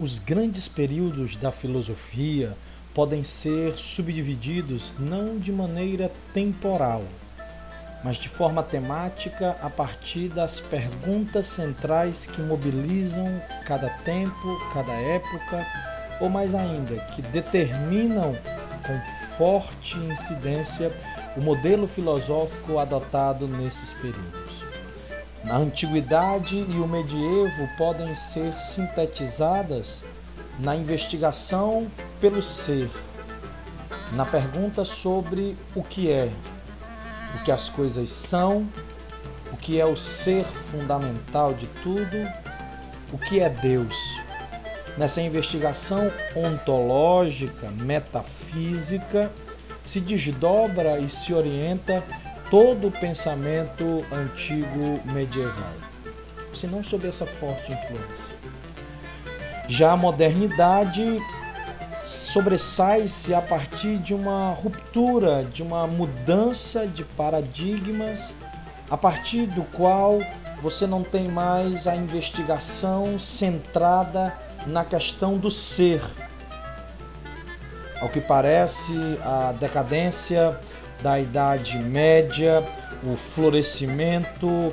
Os grandes períodos da filosofia podem ser subdivididos não de maneira temporal, mas de forma temática a partir das perguntas centrais que mobilizam cada tempo, cada época, ou mais ainda, que determinam com forte incidência o modelo filosófico adotado nesses períodos. Na antiguidade e o medievo podem ser sintetizadas na investigação pelo ser, na pergunta sobre o que é, o que as coisas são, o que é o ser fundamental de tudo, o que é Deus. Nessa investigação ontológica, metafísica, se desdobra e se orienta todo o pensamento antigo medieval, se não sob essa forte influência. Já a modernidade sobressai-se a partir de uma ruptura, de uma mudança de paradigmas, a partir do qual você não tem mais a investigação centrada na questão do ser. Ao que parece, a decadência da Idade Média, o florescimento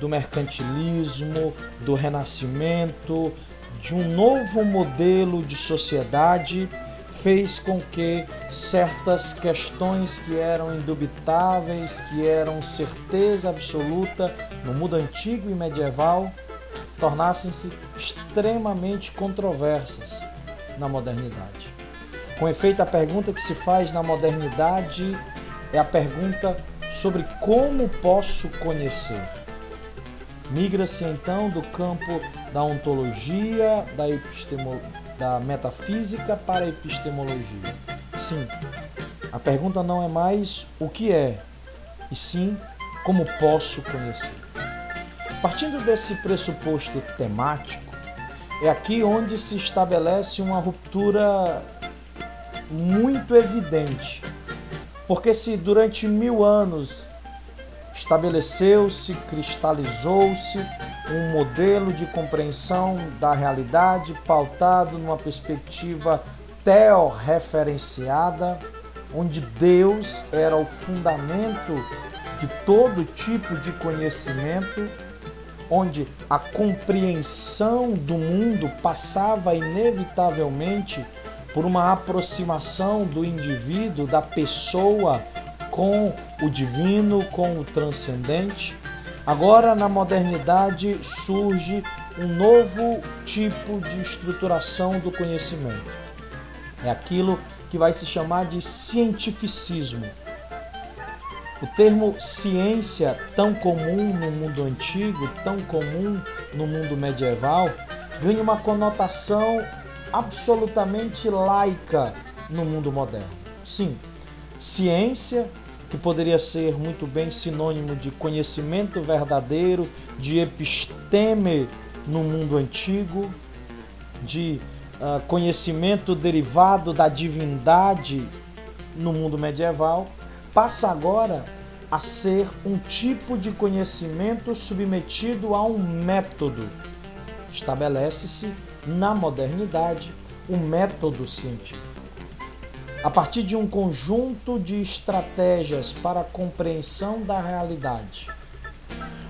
do mercantilismo, do renascimento, de um novo modelo de sociedade fez com que certas questões que eram indubitáveis, que eram certeza absoluta no mundo antigo e medieval, tornassem-se extremamente controversas na modernidade. Com efeito, a pergunta que se faz na modernidade é a pergunta sobre como posso conhecer. Migra-se então do campo da ontologia, da, da metafísica para a epistemologia. Sim, a pergunta não é mais o que é, e sim como posso conhecer. Partindo desse pressuposto temático, é aqui onde se estabelece uma ruptura muito evidente porque se durante mil anos estabeleceu-se, cristalizou-se um modelo de compreensão da realidade pautado numa perspectiva teorreferenciada, onde Deus era o fundamento de todo tipo de conhecimento, onde a compreensão do mundo passava inevitavelmente por uma aproximação do indivíduo, da pessoa com o divino, com o transcendente. Agora, na modernidade, surge um novo tipo de estruturação do conhecimento. É aquilo que vai se chamar de cientificismo. O termo ciência, tão comum no mundo antigo, tão comum no mundo medieval, ganha uma conotação absolutamente laica no mundo moderno. Sim, ciência, que poderia ser muito bem sinônimo de conhecimento verdadeiro, de episteme no mundo antigo, de uh, conhecimento derivado da divindade no mundo medieval, passa agora a ser um tipo de conhecimento submetido a um método. Estabelece-se na modernidade, o método científico. A partir de um conjunto de estratégias para a compreensão da realidade,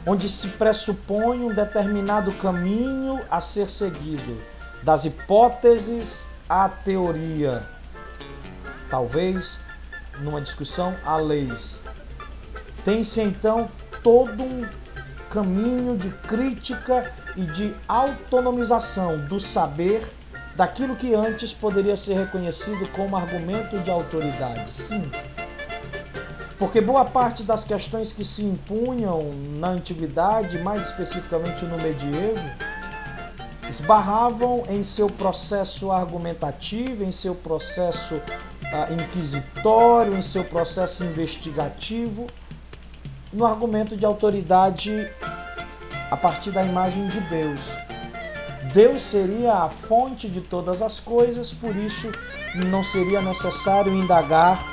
onde se pressupõe um determinado caminho a ser seguido, das hipóteses à teoria, talvez numa discussão a leis. Tem-se então todo um caminho de crítica e de autonomização do saber daquilo que antes poderia ser reconhecido como argumento de autoridade. Sim. Porque boa parte das questões que se impunham na antiguidade, mais especificamente no medievo, esbarravam em seu processo argumentativo, em seu processo ah, inquisitório, em seu processo investigativo, no argumento de autoridade a partir da imagem de Deus. Deus seria a fonte de todas as coisas, por isso não seria necessário indagar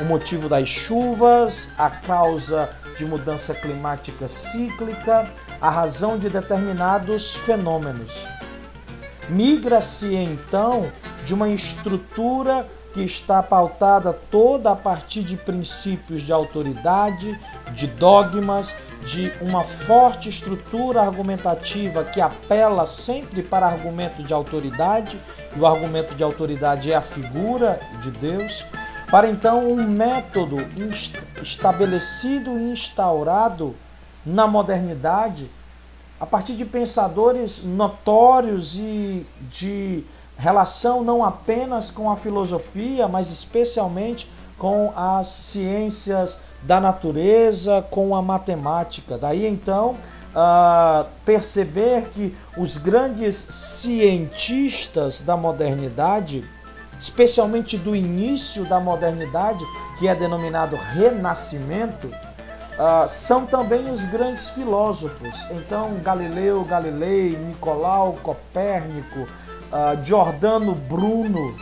o motivo das chuvas, a causa de mudança climática cíclica, a razão de determinados fenômenos. Migra-se então de uma estrutura que está pautada toda a partir de princípios de autoridade, de dogmas, de uma forte estrutura argumentativa que apela sempre para argumento de autoridade, e o argumento de autoridade é a figura de Deus, para então um método estabelecido e instaurado na modernidade a partir de pensadores notórios e de relação não apenas com a filosofia, mas especialmente com as ciências da natureza, com a matemática. Daí então uh, perceber que os grandes cientistas da modernidade, especialmente do início da modernidade, que é denominado Renascimento, Uh, são também os grandes filósofos. Então, Galileu Galilei, Nicolau Copérnico, uh, Giordano Bruno,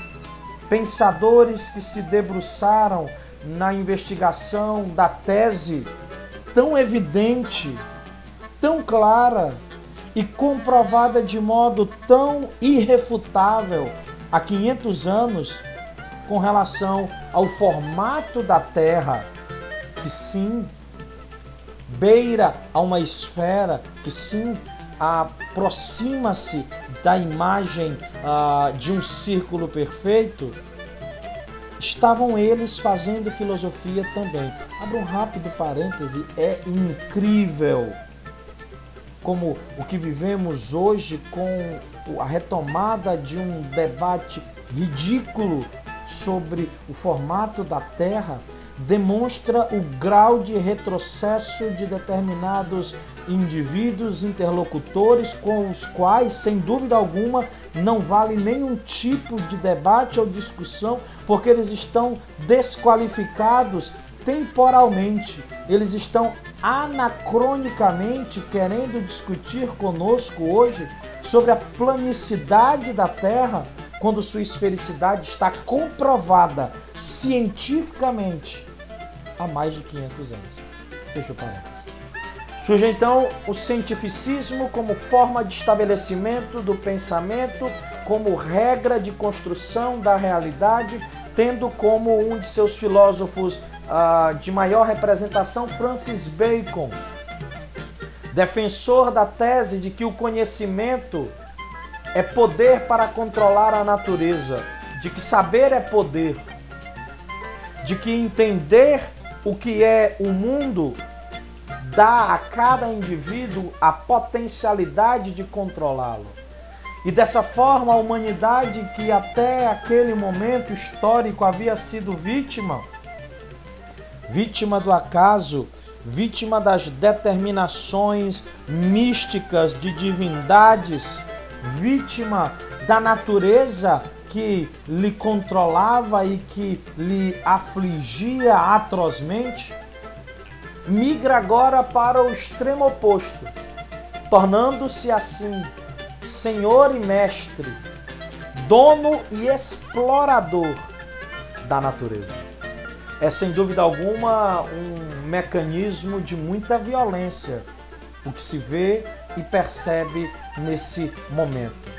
pensadores que se debruçaram na investigação da tese tão evidente, tão clara e comprovada de modo tão irrefutável há 500 anos com relação ao formato da Terra, que sim, beira a uma esfera que sim aproxima-se da imagem ah, de um círculo perfeito, estavam eles fazendo filosofia também. Abra um rápido parêntese, é incrível como o que vivemos hoje com a retomada de um debate ridículo sobre o formato da Terra demonstra o grau de retrocesso de determinados indivíduos, interlocutores, com os quais, sem dúvida alguma, não vale nenhum tipo de debate ou discussão, porque eles estão desqualificados temporalmente, eles estão anacronicamente querendo discutir conosco hoje sobre a planicidade da Terra quando sua esfericidade está comprovada cientificamente há mais de 500 anos. Fecha o parênteses. Surge então o cientificismo como forma de estabelecimento do pensamento, como regra de construção da realidade, tendo como um de seus filósofos uh, de maior representação Francis Bacon, defensor da tese de que o conhecimento é poder para controlar a natureza, de que saber é poder, de que entender o que é o mundo dá a cada indivíduo a potencialidade de controlá-lo. E dessa forma, a humanidade que até aquele momento histórico havia sido vítima, vítima do acaso, vítima das determinações místicas de divindades, vítima da natureza que lhe controlava e que lhe afligia atrozmente, migra agora para o extremo oposto, tornando-se assim senhor e mestre, dono e explorador da natureza. É sem dúvida alguma um mecanismo de muita violência, o que se vê e percebe nesse momento.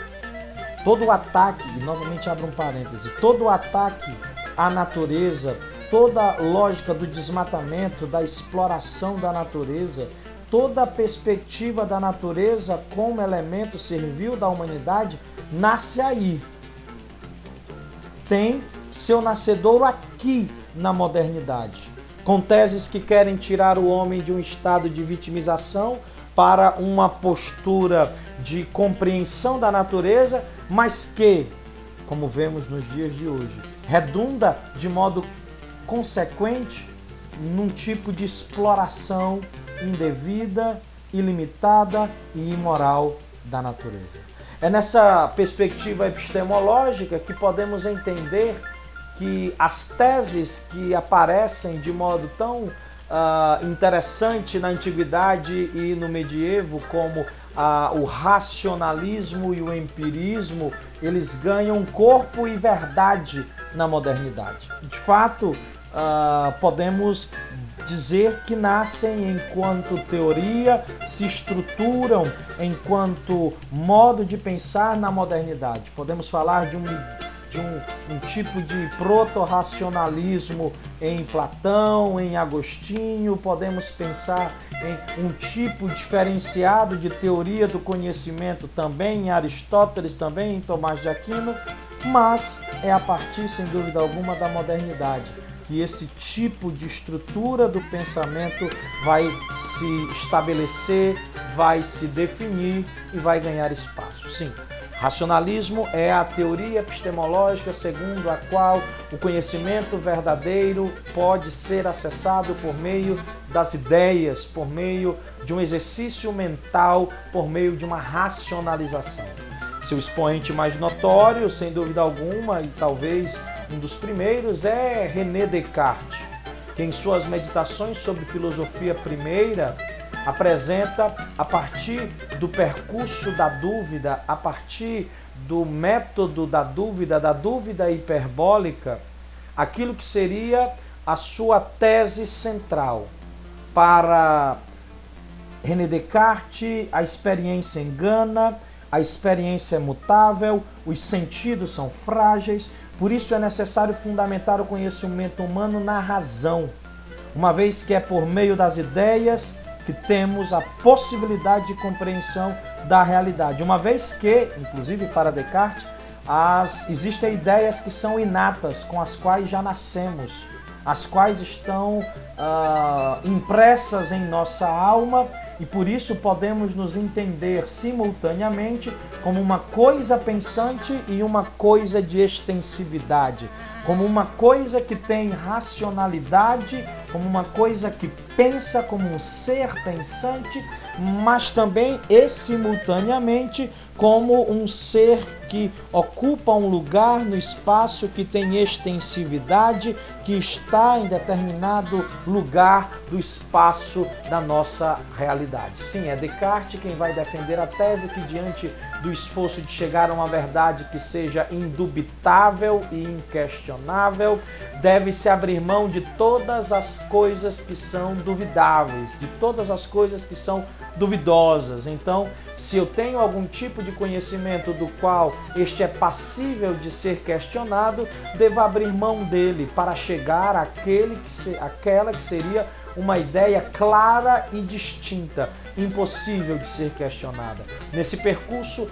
Todo o ataque, e novamente abro um parêntese, todo o ataque à natureza, toda a lógica do desmatamento, da exploração da natureza, toda a perspectiva da natureza como elemento servil da humanidade nasce aí. Tem seu nascedouro aqui na modernidade, com teses que querem tirar o homem de um estado de vitimização para uma postura de compreensão da natureza, mas que, como vemos nos dias de hoje, redunda de modo consequente num tipo de exploração indevida, ilimitada e imoral da natureza. É nessa perspectiva epistemológica que podemos entender que as teses que aparecem de modo tão uh, interessante na antiguidade e no medievo, como uh, o racionalismo e o empirismo, eles ganham corpo e verdade na modernidade. De fato, uh, podemos dizer que nascem enquanto teoria, se estruturam enquanto modo de pensar na modernidade. Podemos falar de um de um, um tipo de proto-racionalismo em Platão, em Agostinho, podemos pensar em um tipo diferenciado de teoria do conhecimento também em Aristóteles, também em Tomás de Aquino, mas é a partir, sem dúvida alguma, da modernidade que esse tipo de estrutura do pensamento vai se estabelecer, vai se definir e vai ganhar espaço. Sim, Racionalismo é a teoria epistemológica segundo a qual o conhecimento verdadeiro pode ser acessado por meio das ideias, por meio de um exercício mental, por meio de uma racionalização. Seu expoente mais notório, sem dúvida alguma, e talvez um dos primeiros, é René Descartes, que em suas meditações sobre filosofia primeira apresenta a partir do percurso da dúvida, a partir do método da dúvida, da dúvida hiperbólica, aquilo que seria a sua tese central. Para René Descartes, a experiência engana, a experiência é mutável, os sentidos são frágeis, por isso é necessário fundamentar o conhecimento humano na razão, uma vez que é por meio das ideias que temos a possibilidade de compreensão da realidade. Uma vez que, inclusive para Descartes, as, existem ideias que são inatas, com as quais já nascemos, as quais estão uh, impressas em nossa alma e por isso podemos nos entender simultaneamente como uma coisa pensante e uma coisa de extensividade, como uma coisa que tem racionalidade, como uma coisa que pensa como um ser pensante, mas também e simultaneamente como um ser que ocupa um lugar no espaço que tem extensividade, que está em determinado lugar do espaço da nossa realidade. Sim, é Descartes quem vai defender a tese que diante do esforço de chegar a uma verdade que seja indubitável e inquestionável, deve-se abrir mão de todas as coisas que são duvidáveis, de todas as coisas que são duvidosas. Então, se eu tenho algum tipo de conhecimento do qual este é passível de ser questionado, devo abrir mão dele para chegar àquele que se, àquela que seria uma ideia clara e distinta, impossível de ser questionada. Nesse percurso,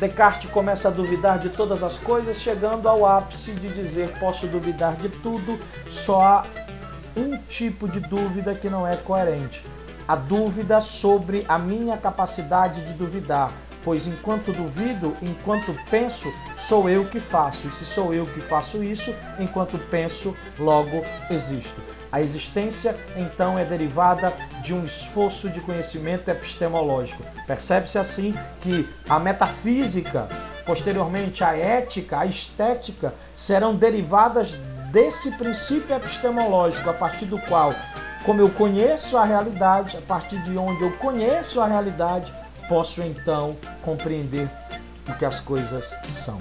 Descartes começa a duvidar de todas as coisas, chegando ao ápice de dizer: posso duvidar de tudo, só há um tipo de dúvida que não é coerente. A dúvida sobre a minha capacidade de duvidar, pois enquanto duvido, enquanto penso, sou eu que faço. E se sou eu que faço isso, enquanto penso, logo existo. A existência, então, é derivada de um esforço de conhecimento epistemológico. Percebe-se assim que a metafísica, posteriormente a ética, a estética, serão derivadas desse princípio epistemológico, a partir do qual, como eu conheço a realidade, a partir de onde eu conheço a realidade, posso então compreender o que as coisas são.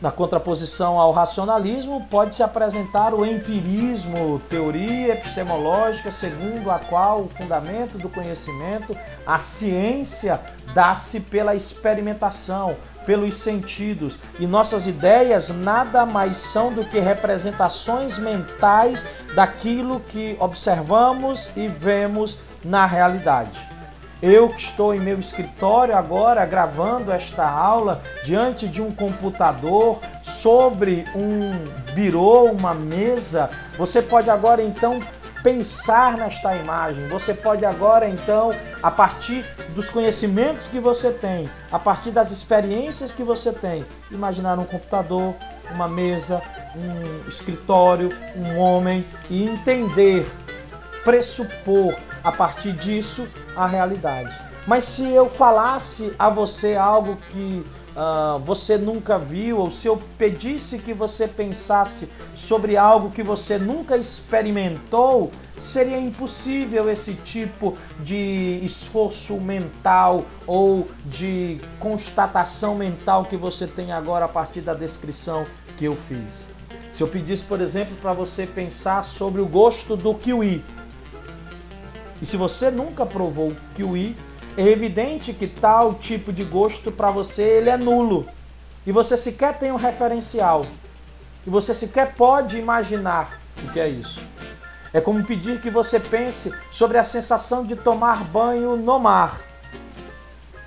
Na contraposição ao racionalismo, pode-se apresentar o empirismo, teoria epistemológica segundo a qual o fundamento do conhecimento, a ciência, dá-se pela experimentação, pelos sentidos, e nossas ideias nada mais são do que representações mentais daquilo que observamos e vemos na realidade. Eu que estou em meu escritório agora gravando esta aula diante de um computador, sobre um birô, uma mesa, você pode agora então pensar nesta imagem. Você pode agora então, a partir dos conhecimentos que você tem, a partir das experiências que você tem, imaginar um computador, uma mesa, um escritório, um homem e entender, pressupor a partir disso a realidade. Mas se eu falasse a você algo que uh, você nunca viu, ou se eu pedisse que você pensasse sobre algo que você nunca experimentou, seria impossível esse tipo de esforço mental ou de constatação mental que você tem agora a partir da descrição que eu fiz. Se eu pedisse, por exemplo, para você pensar sobre o gosto do kiwi, e se você nunca provou kiwi, é evidente que tal tipo de gosto para você ele é nulo. E você sequer tem um referencial. E você sequer pode imaginar o que é isso. É como pedir que você pense sobre a sensação de tomar banho no mar,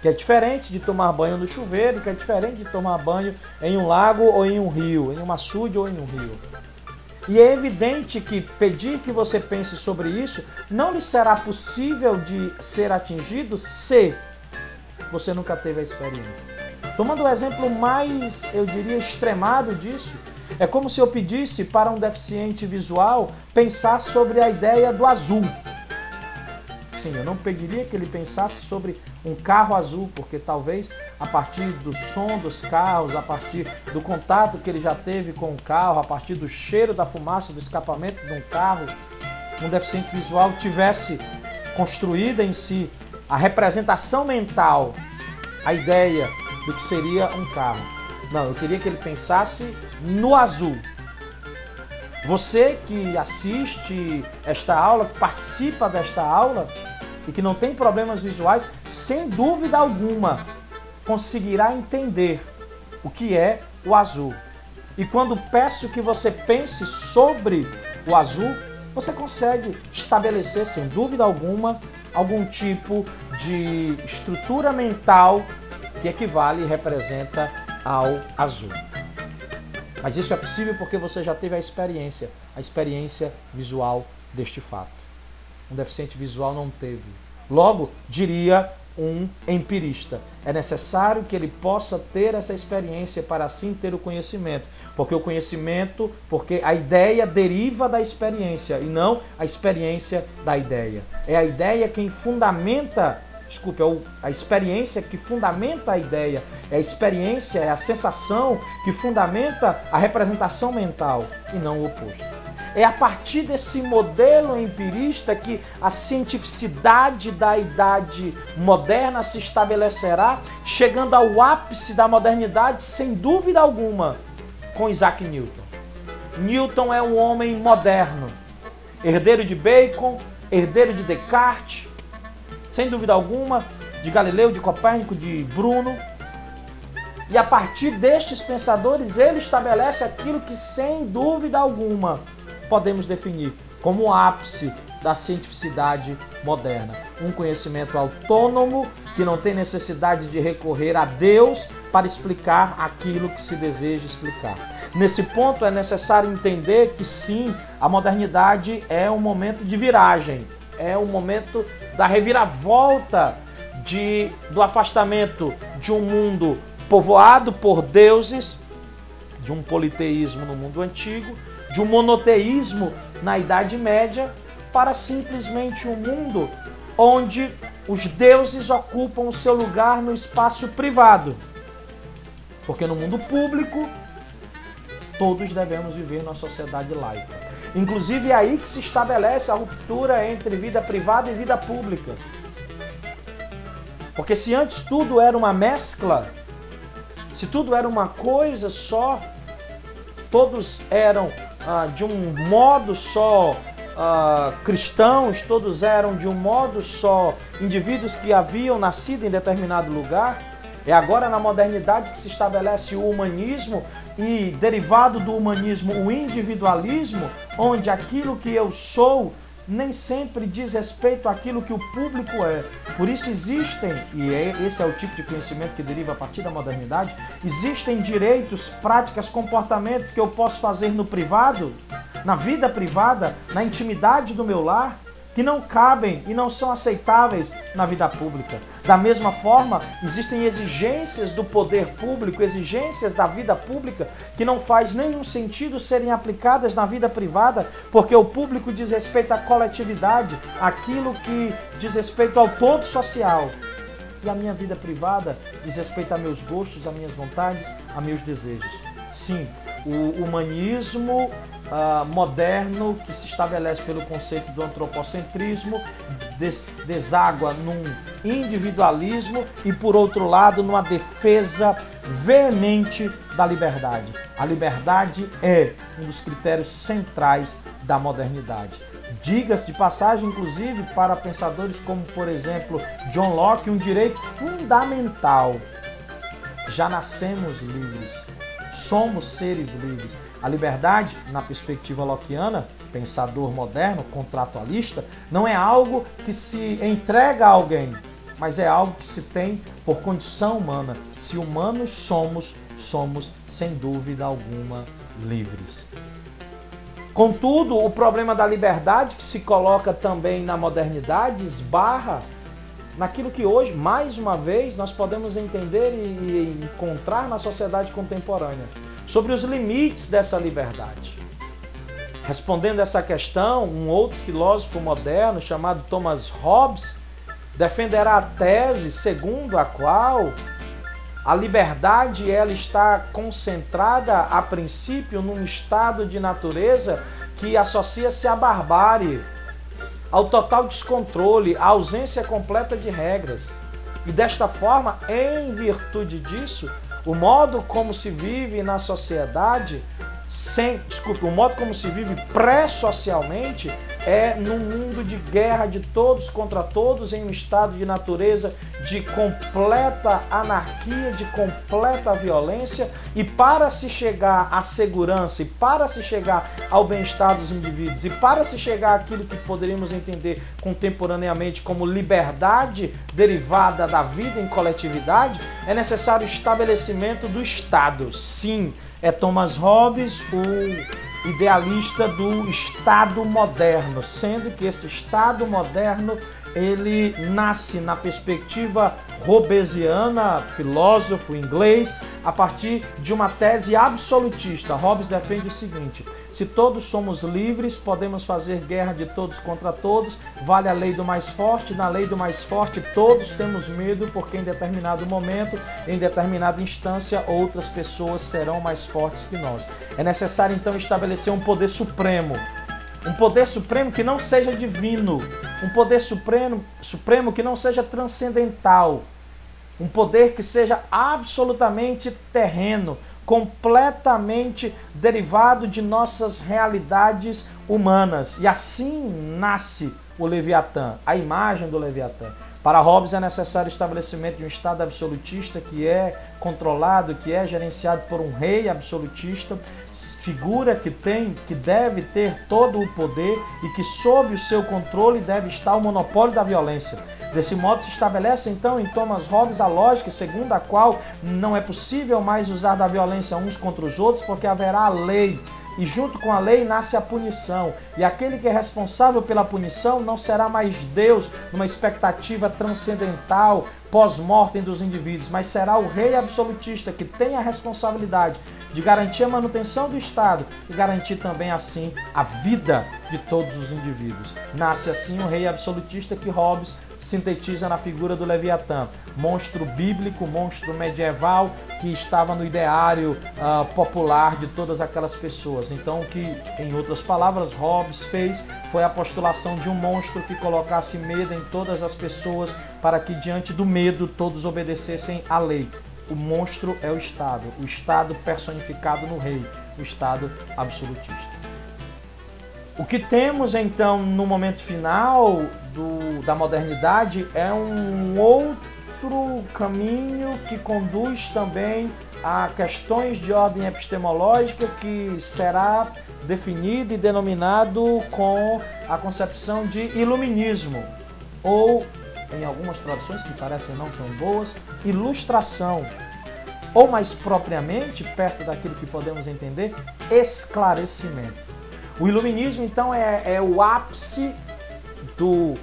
que é diferente de tomar banho no chuveiro, que é diferente de tomar banho em um lago ou em um rio, em uma açude ou em um rio. E é evidente que pedir que você pense sobre isso não lhe será possível de ser atingido se você nunca teve a experiência. Tomando o exemplo mais, eu diria, extremado disso, é como se eu pedisse para um deficiente visual pensar sobre a ideia do azul. Sim, eu não pediria que ele pensasse sobre um carro azul, porque talvez a partir do som dos carros, a partir do contato que ele já teve com o carro, a partir do cheiro da fumaça do escapamento de um carro, um deficiente visual tivesse construída em si a representação mental, a ideia do que seria um carro. Não, eu queria que ele pensasse no azul. Você que assiste esta aula, que participa desta aula e que não tem problemas visuais, sem dúvida alguma conseguirá entender o que é o azul. E quando peço que você pense sobre o azul, você consegue estabelecer, sem dúvida alguma, algum tipo de estrutura mental que equivale e representa ao azul. Mas isso é possível porque você já teve a experiência, a experiência visual deste fato. Um deficiente visual não teve. Logo, diria um empirista. É necessário que ele possa ter essa experiência para assim ter o conhecimento, porque o conhecimento, porque a ideia deriva da experiência e não a experiência da ideia. É a ideia quem fundamenta desculpe, é a experiência que fundamenta a ideia, é a experiência, é a sensação que fundamenta a representação mental e não o oposto. É a partir desse modelo empirista que a cientificidade da idade moderna se estabelecerá, chegando ao ápice da modernidade, sem dúvida alguma, com Isaac Newton. Newton é um homem moderno, herdeiro de Bacon, herdeiro de Descartes, sem dúvida alguma, de Galileu, de Copérnico, de Bruno. E a partir destes pensadores, ele estabelece aquilo que, sem dúvida alguma, podemos definir como o ápice da cientificidade moderna. Um conhecimento autônomo que não tem necessidade de recorrer a Deus para explicar aquilo que se deseja explicar. Nesse ponto é necessário entender que sim, a modernidade é um momento de viragem, é um momento da reviravolta de, do afastamento de um mundo povoado por deuses, de um politeísmo no mundo antigo, de um monoteísmo na Idade Média, para simplesmente um mundo onde os deuses ocupam o seu lugar no espaço privado. Porque no mundo público, todos devemos viver numa sociedade laica. Inclusive é aí que se estabelece a ruptura entre vida privada e vida pública. Porque se antes tudo era uma mescla, se tudo era uma coisa só, todos eram ah, de um modo só ah, cristãos, todos eram de um modo só indivíduos que haviam nascido em determinado lugar, é agora na modernidade que se estabelece o humanismo e, derivado do humanismo, o individualismo, onde aquilo que eu sou nem sempre diz respeito àquilo que o público é. Por isso existem, e é, esse é o tipo de conhecimento que deriva a partir da modernidade, existem direitos, práticas, comportamentos que eu posso fazer no privado, na vida privada, na intimidade do meu lar, que não cabem e não são aceitáveis na vida pública. Da mesma forma, existem exigências do poder público, exigências da vida pública que não faz nenhum sentido serem aplicadas na vida privada, porque o público diz respeito à coletividade, aquilo que diz respeito ao todo social. E a minha vida privada diz respeito a meus gostos, a minhas vontades, a meus desejos. Sim, o humanismo uh, moderno que se estabelece pelo conceito do antropocentrismo des deságua num individualismo e, por outro lado, numa defesa veemente da liberdade. A liberdade é um dos critérios centrais da modernidade. Diga-se de passagem, inclusive, para pensadores como, por exemplo, John Locke, um direito fundamental. Já nascemos livres, somos seres livres. A liberdade, na perspectiva lockeana, pensador moderno, contratualista, não é algo que se entrega a alguém, mas é algo que se tem por condição humana. Se humanos somos, somos sem dúvida alguma livres. Contudo, o problema da liberdade que se coloca também na modernidade esbarra naquilo que hoje, mais uma vez, nós podemos entender e encontrar na sociedade contemporânea, sobre os limites dessa liberdade. Respondendo essa questão, um outro filósofo moderno chamado Thomas Hobbes defenderá a tese segundo a qual a liberdade ela está concentrada a princípio num estado de natureza que associa-se à barbárie, ao total descontrole, à ausência completa de regras. E desta forma, em virtude disso, o modo como se vive na sociedade sem, desculpe, o modo como se vive pré-socialmente é num mundo de guerra de todos contra todos, em um estado de natureza de completa anarquia, de completa violência, e para se chegar à segurança, e para se chegar ao bem-estar dos indivíduos, e para se chegar àquilo que poderíamos entender contemporaneamente como liberdade derivada da vida em coletividade, é necessário o estabelecimento do Estado. Sim, é Thomas Hobbes, o idealista do Estado moderno, sendo que esse Estado moderno ele nasce na perspectiva Hobbesiana, filósofo inglês, a partir de uma tese absolutista. Hobbes defende o seguinte: se todos somos livres, podemos fazer guerra de todos contra todos, vale a lei do mais forte, na lei do mais forte todos temos medo, porque em determinado momento, em determinada instância, outras pessoas serão mais fortes que nós. É necessário então estabelecer um poder supremo, um poder supremo que não seja divino, um poder supremo, supremo que não seja transcendental, um poder que seja absolutamente terreno, completamente derivado de nossas realidades humanas. E assim nasce o Leviatã, a imagem do Leviatã. Para Hobbes é necessário o estabelecimento de um Estado absolutista que é controlado, que é gerenciado por um rei absolutista, figura que tem, que deve ter todo o poder e que sob o seu controle deve estar o monopólio da violência. Desse modo se estabelece então em Thomas Hobbes a lógica segundo a qual não é possível mais usar da violência uns contra os outros porque haverá a lei e junto com a lei nasce a punição. E aquele que é responsável pela punição não será mais Deus numa expectativa transcendental, pós-mortem dos indivíduos, mas será o rei absolutista que tem a responsabilidade de garantir a manutenção do Estado e garantir também assim a vida de todos os indivíduos. Nasce assim o rei absolutista que Hobbes sintetiza na figura do Leviatã, monstro bíblico, monstro medieval que estava no ideário uh, popular de todas aquelas pessoas. Então, o que, em outras palavras, Hobbes fez foi a postulação de um monstro que colocasse medo em todas as pessoas para que, diante do medo, todos obedecessem à lei. O monstro é o Estado, o Estado personificado no rei, o Estado absolutista. O que temos então no momento final do, da modernidade é um outro caminho que conduz também a questões de ordem epistemológica que será definido e denominado com a concepção de iluminismo, ou, em algumas traduções que parecem não tão boas, ilustração, ou mais propriamente, perto daquilo que podemos entender, esclarecimento. O iluminismo, então, é, é o ápice do,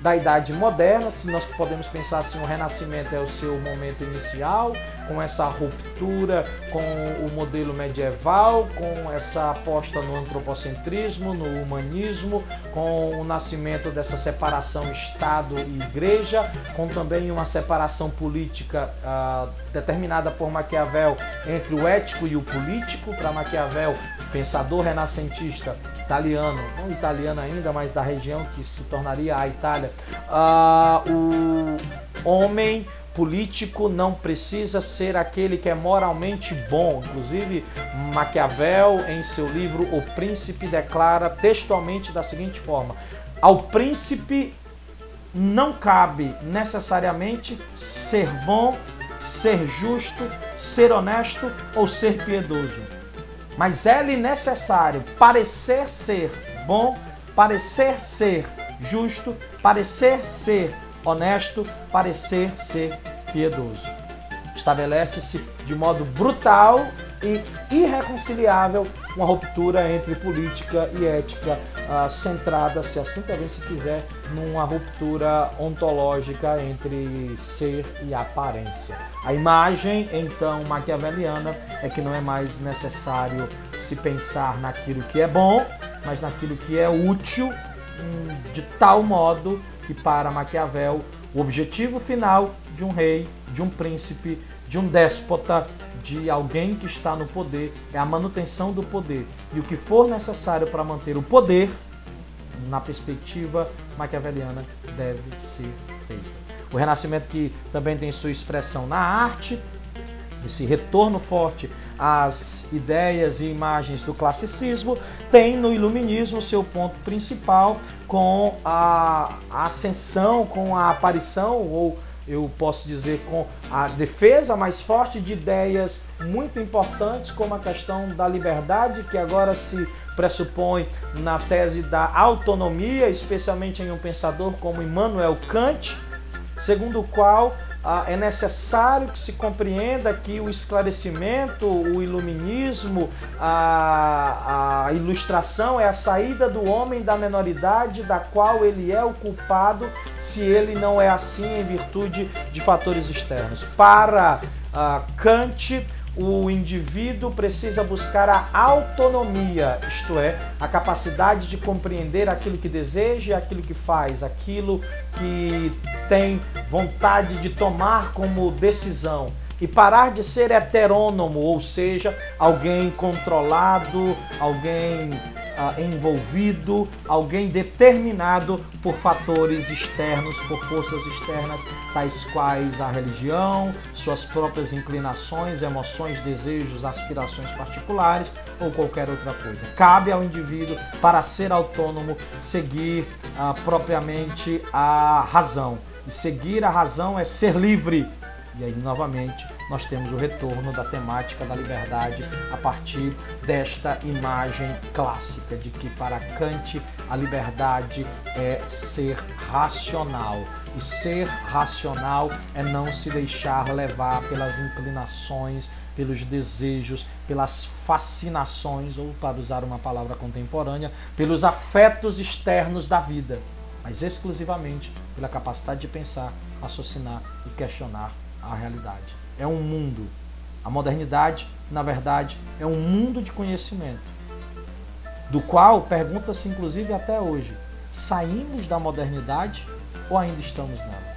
da Idade Moderna, se nós podemos pensar assim, o Renascimento é o seu momento inicial, com essa ruptura com o modelo medieval, com essa aposta no antropocentrismo, no humanismo, com o nascimento dessa separação Estado e Igreja, com também uma separação política ah, determinada por Maquiavel entre o ético e o político. Para Maquiavel, pensador renascentista italiano, não italiano ainda, mas da região que se tornaria a Itália, ah, o homem político não precisa ser aquele que é moralmente bom. Inclusive, Maquiavel, em seu livro O Príncipe, declara textualmente da seguinte forma: Ao príncipe não cabe necessariamente ser bom, ser justo, ser honesto ou ser piedoso. Mas é-lhe necessário parecer ser bom, parecer ser justo, parecer ser honesto, parecer ser piedoso. Estabelece-se de modo brutal e irreconciliável uma ruptura entre política e ética, uh, centrada, se assim também se quiser, numa ruptura ontológica entre ser e aparência. A imagem, então, maquiaveliana é que não é mais necessário se pensar naquilo que é bom, mas naquilo que é útil, hum, de tal modo que para Maquiavel o objetivo final de um rei, de um príncipe, de um déspota, de alguém que está no poder é a manutenção do poder. E o que for necessário para manter o poder, na perspectiva maquiaveliana, deve ser feito. O Renascimento, que também tem sua expressão na arte, esse retorno forte às ideias e imagens do classicismo, tem no iluminismo seu ponto principal com a ascensão, com a aparição ou eu posso dizer com a defesa mais forte de ideias muito importantes como a questão da liberdade que agora se pressupõe na tese da autonomia, especialmente em um pensador como Immanuel Kant, segundo o qual é necessário que se compreenda que o esclarecimento, o iluminismo, a, a ilustração é a saída do homem da menoridade da qual ele é o culpado se ele não é assim em virtude de fatores externos. Para ah, Kant, o indivíduo precisa buscar a autonomia, isto é, a capacidade de compreender aquilo que deseja, aquilo que faz, aquilo que tem vontade de tomar como decisão. E parar de ser heterônomo, ou seja, alguém controlado, alguém ah, envolvido, alguém determinado por fatores externos, por forças externas, tais quais a religião, suas próprias inclinações, emoções, desejos, aspirações particulares ou qualquer outra coisa. Cabe ao indivíduo, para ser autônomo, seguir ah, propriamente a razão. E seguir a razão é ser livre, e aí, novamente, nós temos o retorno da temática da liberdade a partir desta imagem clássica de que, para Kant, a liberdade é ser racional. E ser racional é não se deixar levar pelas inclinações, pelos desejos, pelas fascinações, ou para usar uma palavra contemporânea, pelos afetos externos da vida, mas exclusivamente pela capacidade de pensar, raciocinar e questionar a realidade. É um mundo. A modernidade, na verdade, é um mundo de conhecimento, do qual pergunta-se inclusive até hoje: saímos da modernidade ou ainda estamos nela?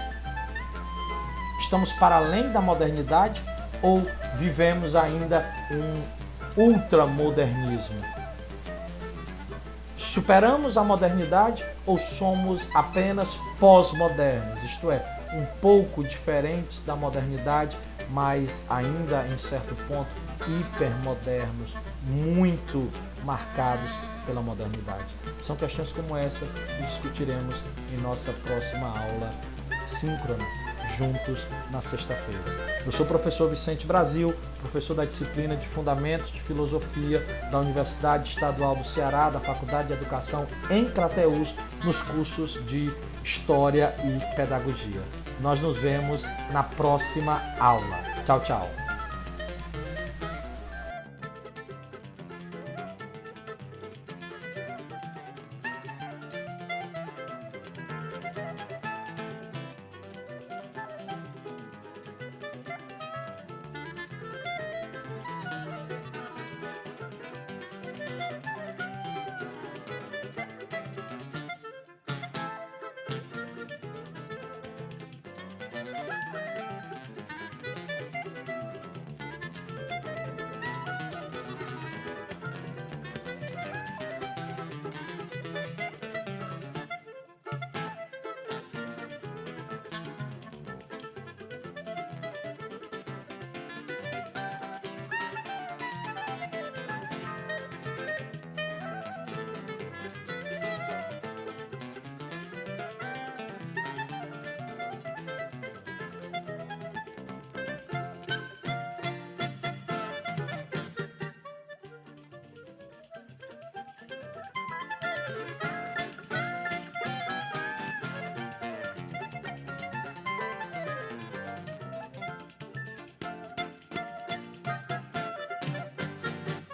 Estamos para além da modernidade ou vivemos ainda um ultramodernismo? Superamos a modernidade ou somos apenas pós-modernos, isto é, um pouco diferentes da modernidade, mas ainda em certo ponto hipermodernos, muito marcados pela modernidade. São questões como essa que discutiremos em nossa próxima aula síncrona, juntos na sexta-feira. Eu sou o professor Vicente Brasil, professor da disciplina de Fundamentos de Filosofia da Universidade Estadual do Ceará, da Faculdade de Educação em Crateús, nos cursos de História e Pedagogia. Nós nos vemos na próxima aula. Tchau, tchau.